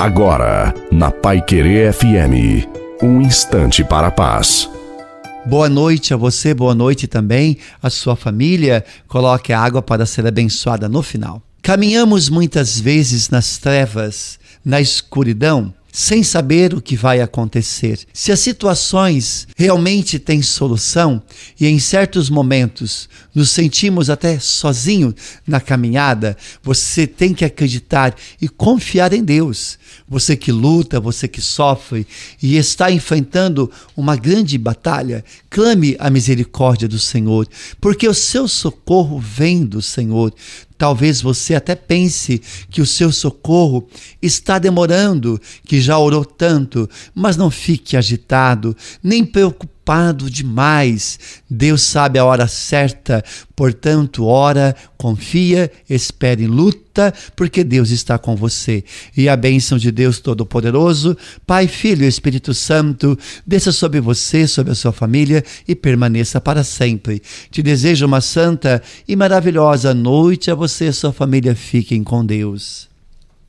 Agora, na Pai Querer FM, um instante para a paz. Boa noite a você, boa noite também à sua família. Coloque a água para ser abençoada no final. Caminhamos muitas vezes nas trevas, na escuridão, sem saber o que vai acontecer. Se as situações realmente têm solução e em certos momentos nos sentimos até sozinhos na caminhada, você tem que acreditar e confiar em Deus. Você que luta, você que sofre e está enfrentando uma grande batalha, clame a misericórdia do Senhor, porque o seu socorro vem do Senhor. Talvez você até pense que o seu socorro está demorando, que já orou tanto, mas não fique agitado, nem preocupado demais. Deus sabe a hora certa, portanto, ora, confia, espere, luta, porque Deus está com você. E a bênção de Deus Todo-Poderoso, Pai, Filho e Espírito Santo, desça sobre você, sobre a sua família e permaneça para sempre. Te desejo uma santa e maravilhosa noite a você e a sua família. Fiquem com Deus.